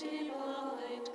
Divide.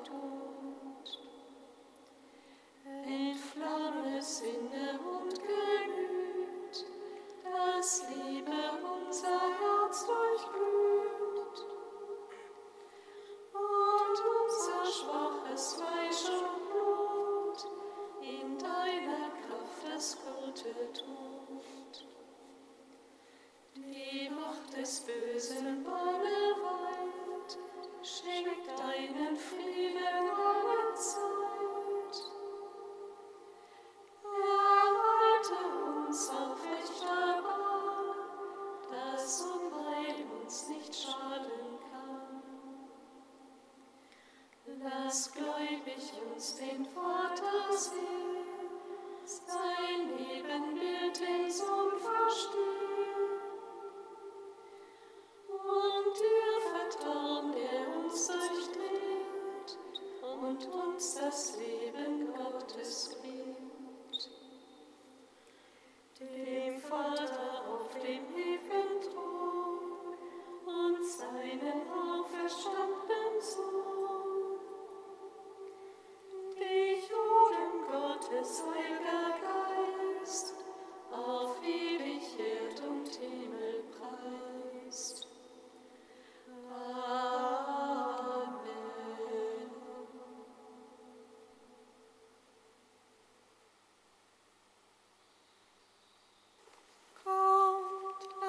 und uns das Leben Gottes gibt. Dem Vater auf dem ewigen Thron und seinen auferstandenen Sohn, dich, Juden Gottes, heiliger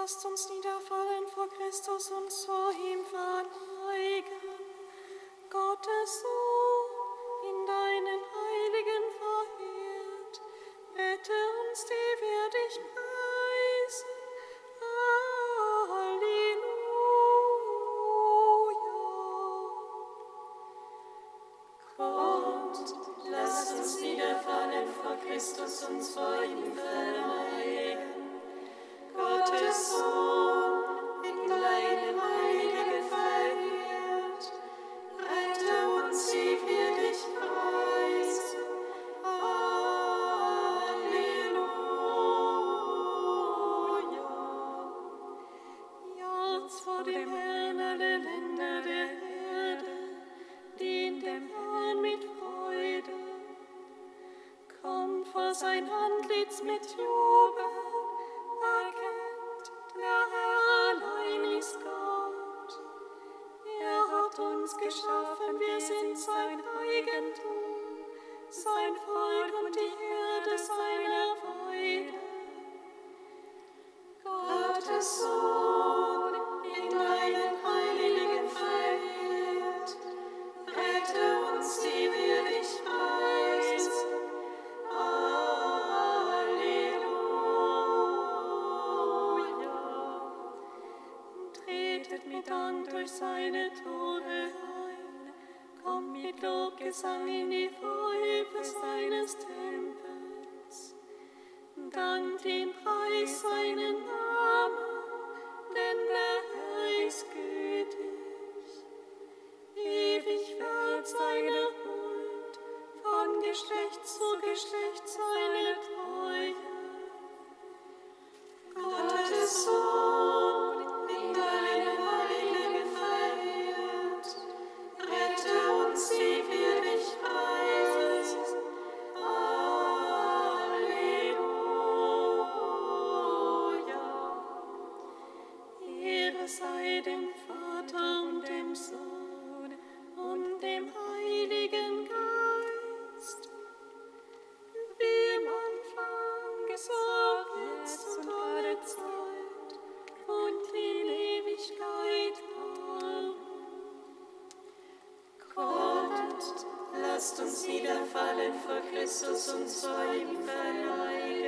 lasst uns niederfallen vor Christus und vor ihm verneigen. Gottes Sohn, in deinen Heiligen verehrt, rette uns, die wir dich preisen. Halleluja. Uns niederfallen vor Christus und vor ihm verneigen. Christus. sang in Christus uns vor ihm verneigen.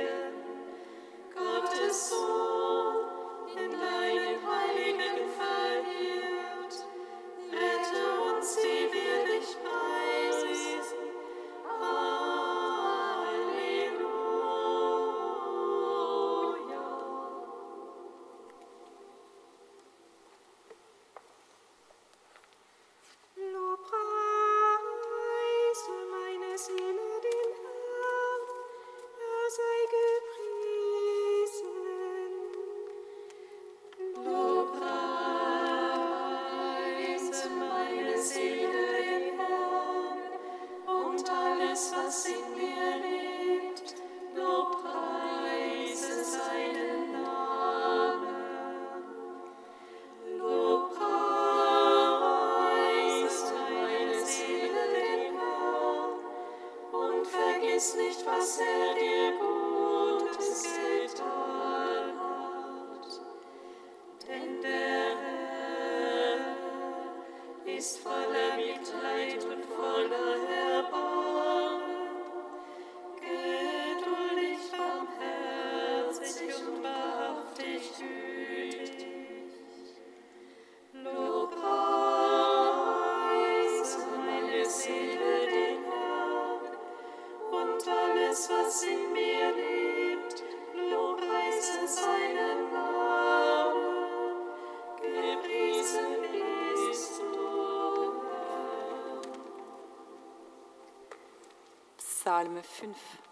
5.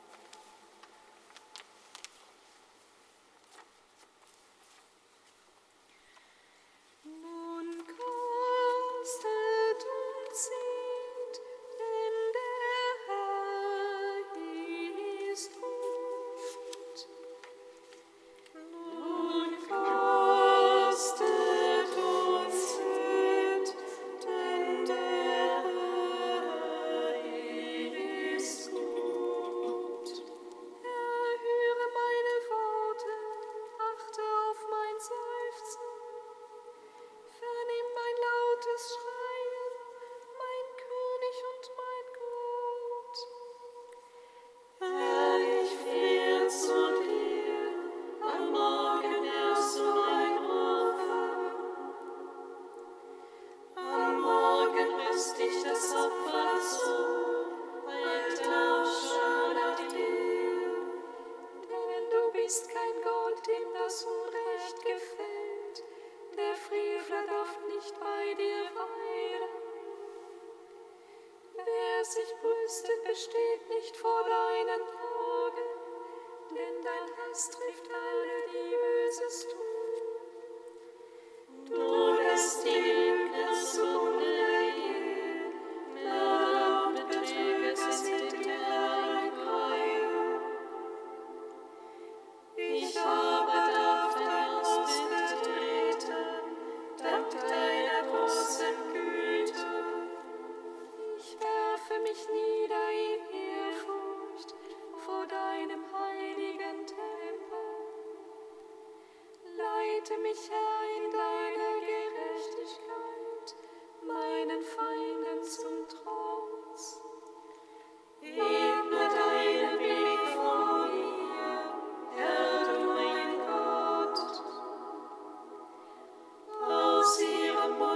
house.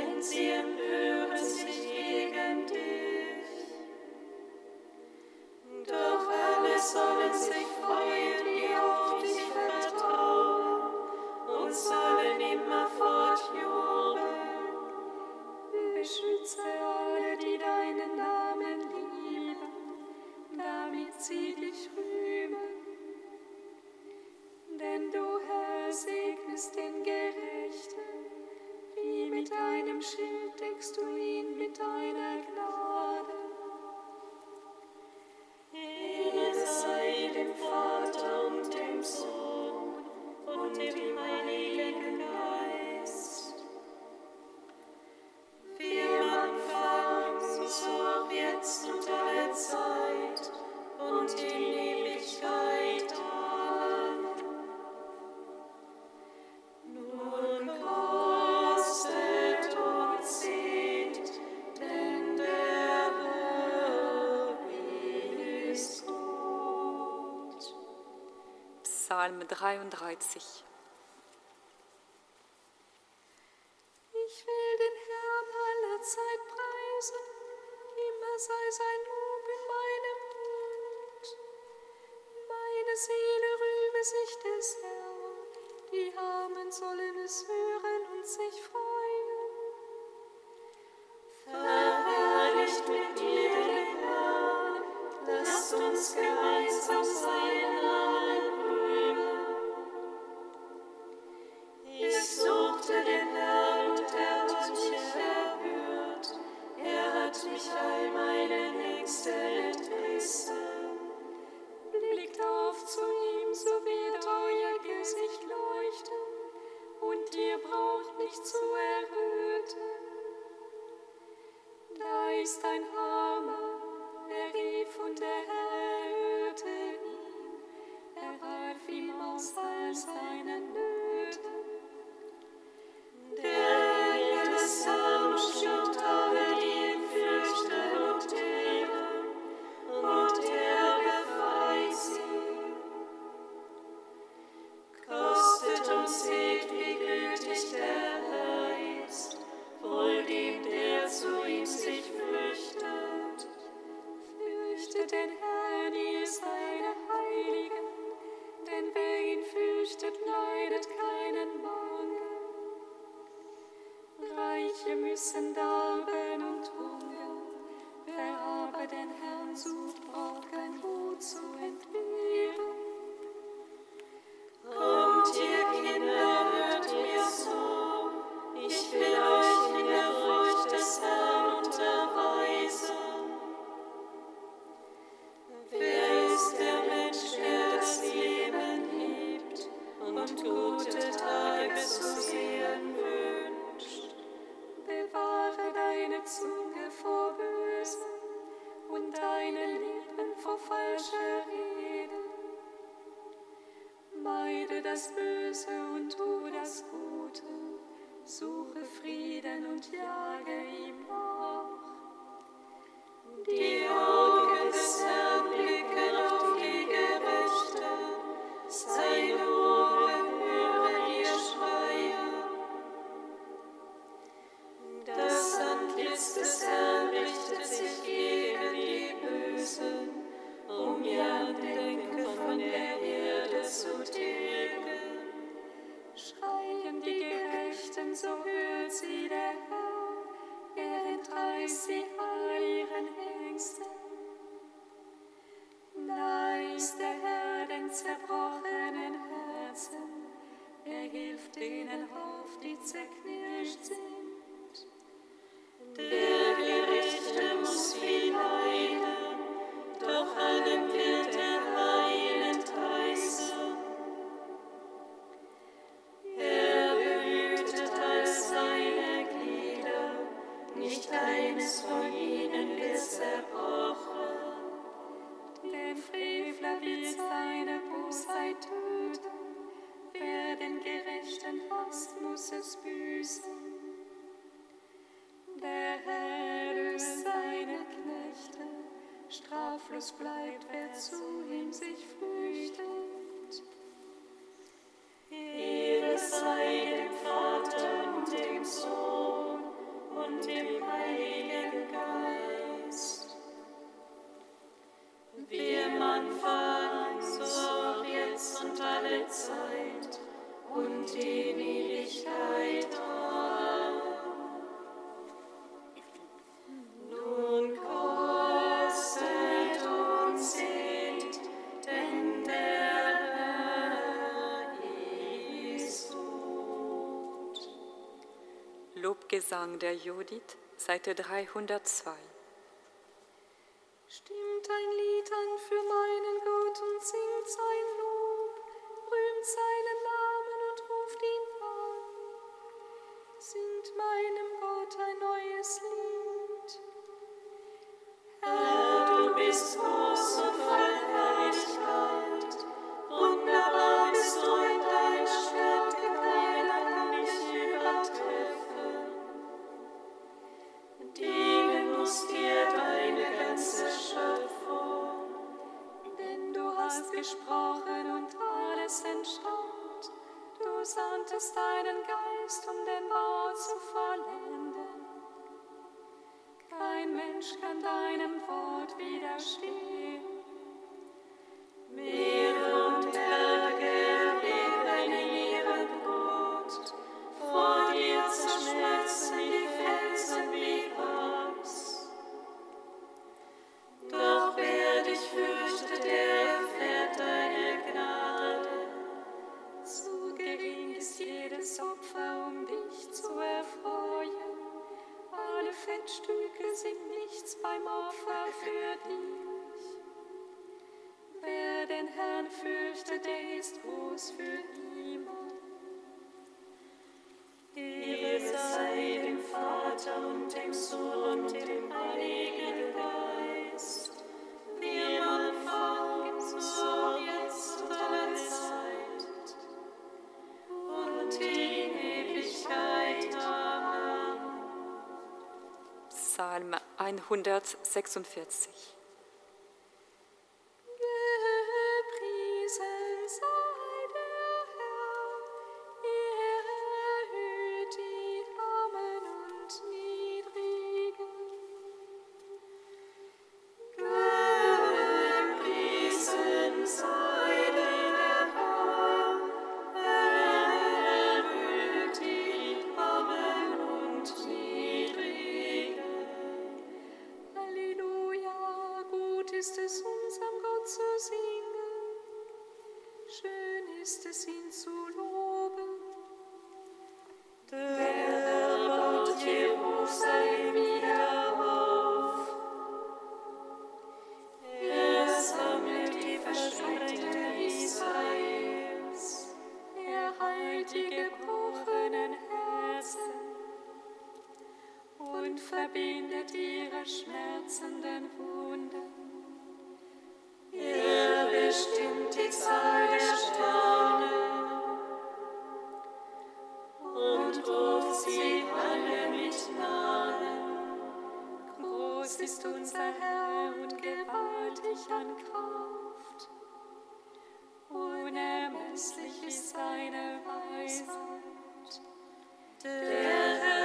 immer fort Schild du Psalm 33. es bleibt, wer zu ihm. Gesang der Judith, Seite 302. Stimmt ein Lied an für meinen Gott. 146. Grässlich ist seine Weisheit. Der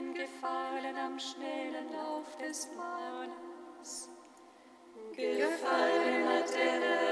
den Gefallen am schnellen Lauf des Mahnes. Gefallen hat er.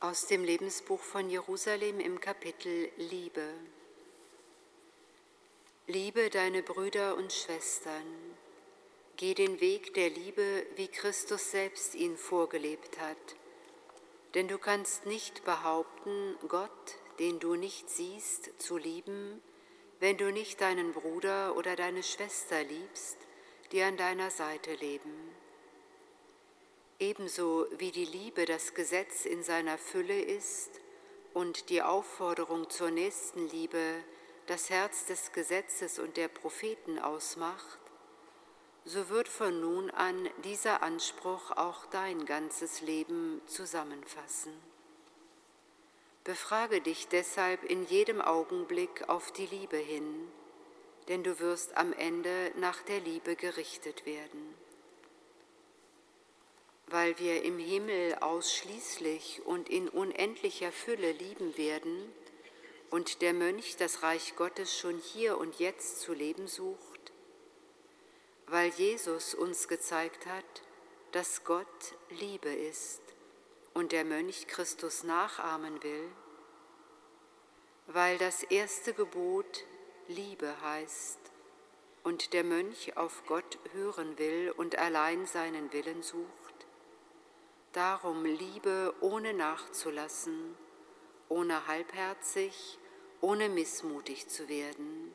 Aus dem Lebensbuch von Jerusalem im Kapitel Liebe. Liebe deine Brüder und Schwestern. Geh den Weg der Liebe, wie Christus selbst ihn vorgelebt hat. Denn du kannst nicht behaupten, Gott, den du nicht siehst, zu lieben, wenn du nicht deinen Bruder oder deine Schwester liebst, die an deiner Seite leben. Ebenso wie die Liebe das Gesetz in seiner Fülle ist und die Aufforderung zur Nächstenliebe das Herz des Gesetzes und der Propheten ausmacht, so wird von nun an dieser Anspruch auch dein ganzes Leben zusammenfassen. Befrage dich deshalb in jedem Augenblick auf die Liebe hin, denn du wirst am Ende nach der Liebe gerichtet werden weil wir im Himmel ausschließlich und in unendlicher Fülle lieben werden und der Mönch das Reich Gottes schon hier und jetzt zu leben sucht, weil Jesus uns gezeigt hat, dass Gott Liebe ist und der Mönch Christus nachahmen will, weil das erste Gebot Liebe heißt und der Mönch auf Gott hören will und allein seinen Willen sucht, Darum Liebe ohne nachzulassen, ohne halbherzig, ohne missmutig zu werden.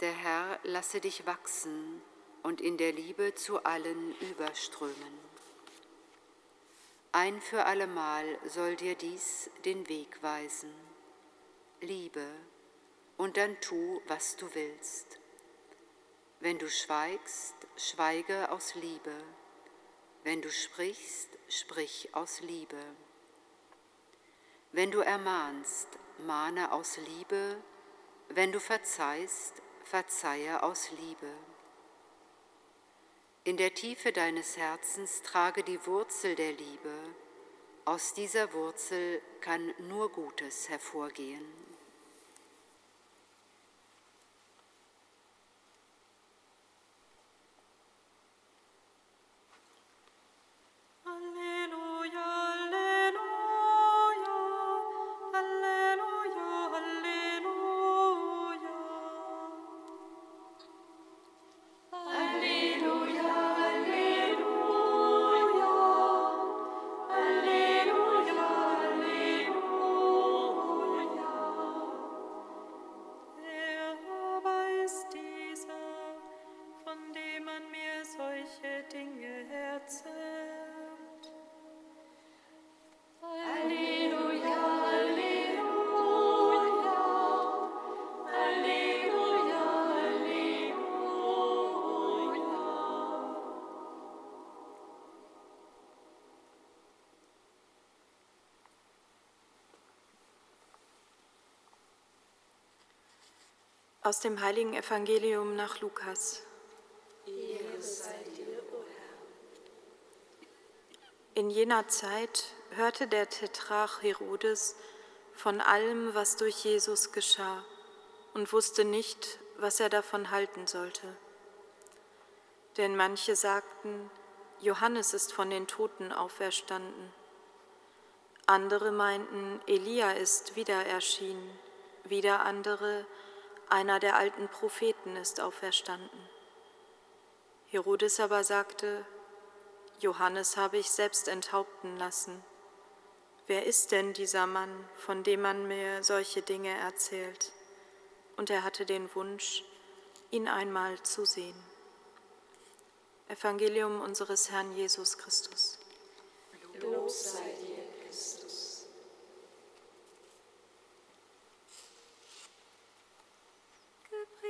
Der Herr lasse dich wachsen und in der Liebe zu allen überströmen. Ein für allemal soll dir dies den Weg weisen. Liebe, und dann tu, was du willst. Wenn du schweigst, schweige aus Liebe wenn du sprichst, sprich aus Liebe. Wenn du ermahnst, mahne aus Liebe. Wenn du verzeihst, verzeihe aus Liebe. In der Tiefe deines Herzens trage die Wurzel der Liebe. Aus dieser Wurzel kann nur Gutes hervorgehen. Aus dem heiligen Evangelium nach Lukas. In jener Zeit hörte der Tetrarch Herodes von allem, was durch Jesus geschah, und wusste nicht, was er davon halten sollte. Denn manche sagten, Johannes ist von den Toten auferstanden. Andere meinten, Elia ist wieder erschienen. Wieder andere, einer der alten Propheten ist auferstanden. Herodes aber sagte, Johannes habe ich selbst enthaupten lassen. Wer ist denn dieser Mann, von dem man mir solche Dinge erzählt? Und er hatte den Wunsch, ihn einmal zu sehen. Evangelium unseres Herrn Jesus Christus. Lob sei dir, Christus. Gepriesen sei der Herr, der Gott Israels, denn er hat sein Volk besucht und ihm Erlösung geschaffen. Er hat uns seine starken Götter erweckt, im Hause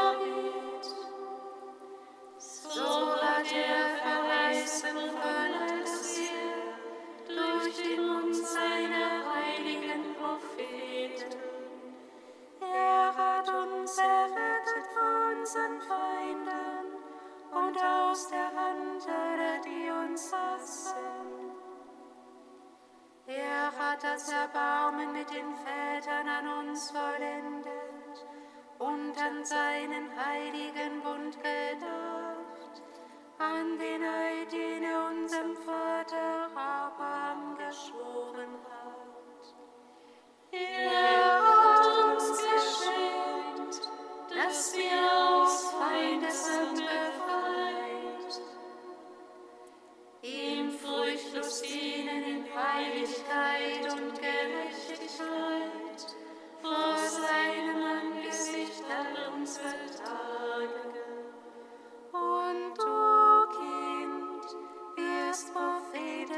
Insassen. Er hat das Erbarmen mit den Vätern an uns vollendet und an seinen heiligen Bund gedacht, an den heiligen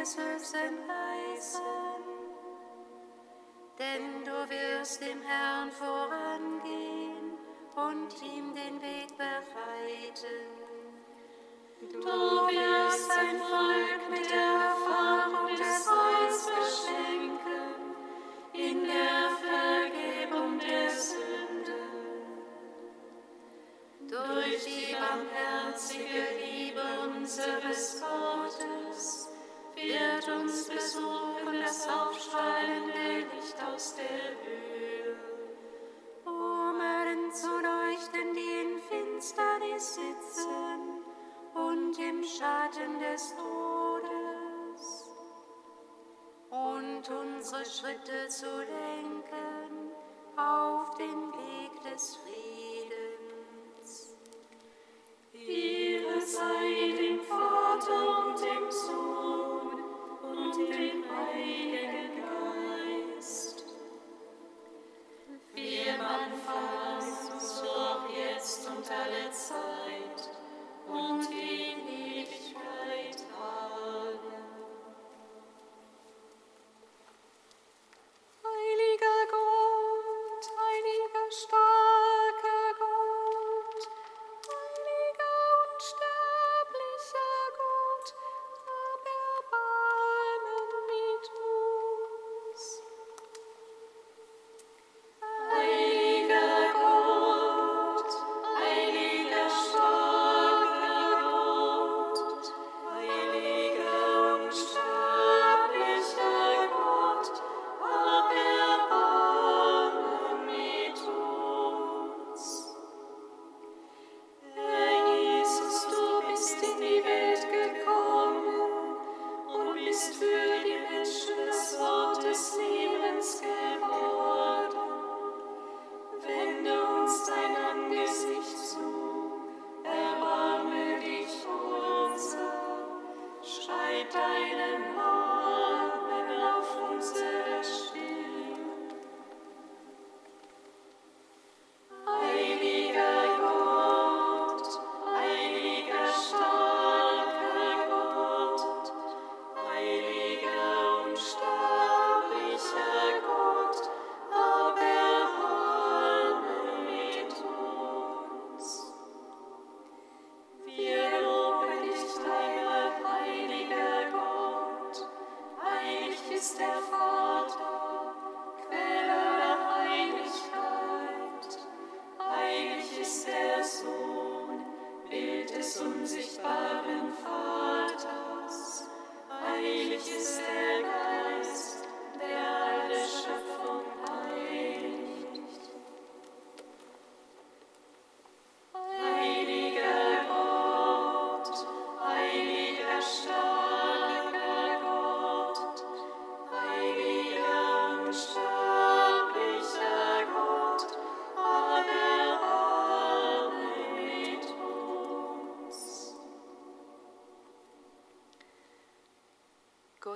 des sein heißen, denn du wirst dem Herrn vorangehen und ihm den Weg bereiten. Du wirst sein Volk mit Erfahrung Schatten des Todes und unsere Schritte zu lenken auf den Weg des Friedens.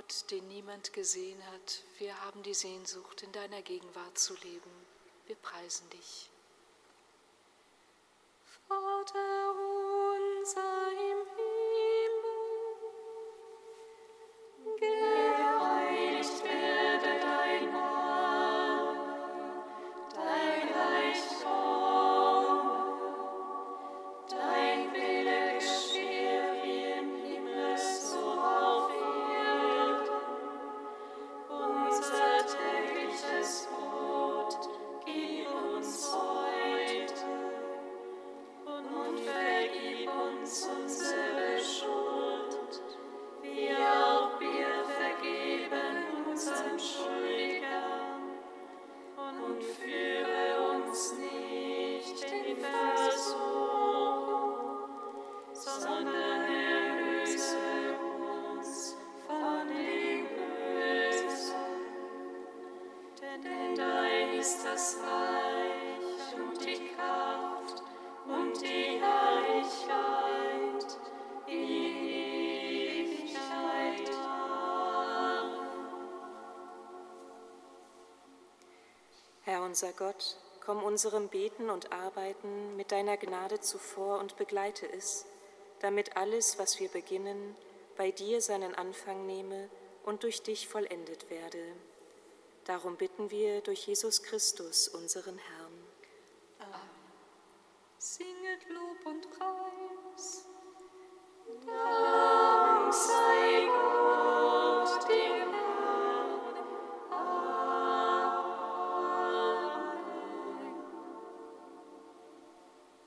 Gott, den niemand gesehen hat, wir haben die Sehnsucht, in deiner Gegenwart zu leben. Wir preisen dich. Unser Gott, komm unserem Beten und Arbeiten mit deiner Gnade zuvor und begleite es, damit alles, was wir beginnen, bei dir seinen Anfang nehme und durch dich vollendet werde. Darum bitten wir durch Jesus Christus, unseren Herrn.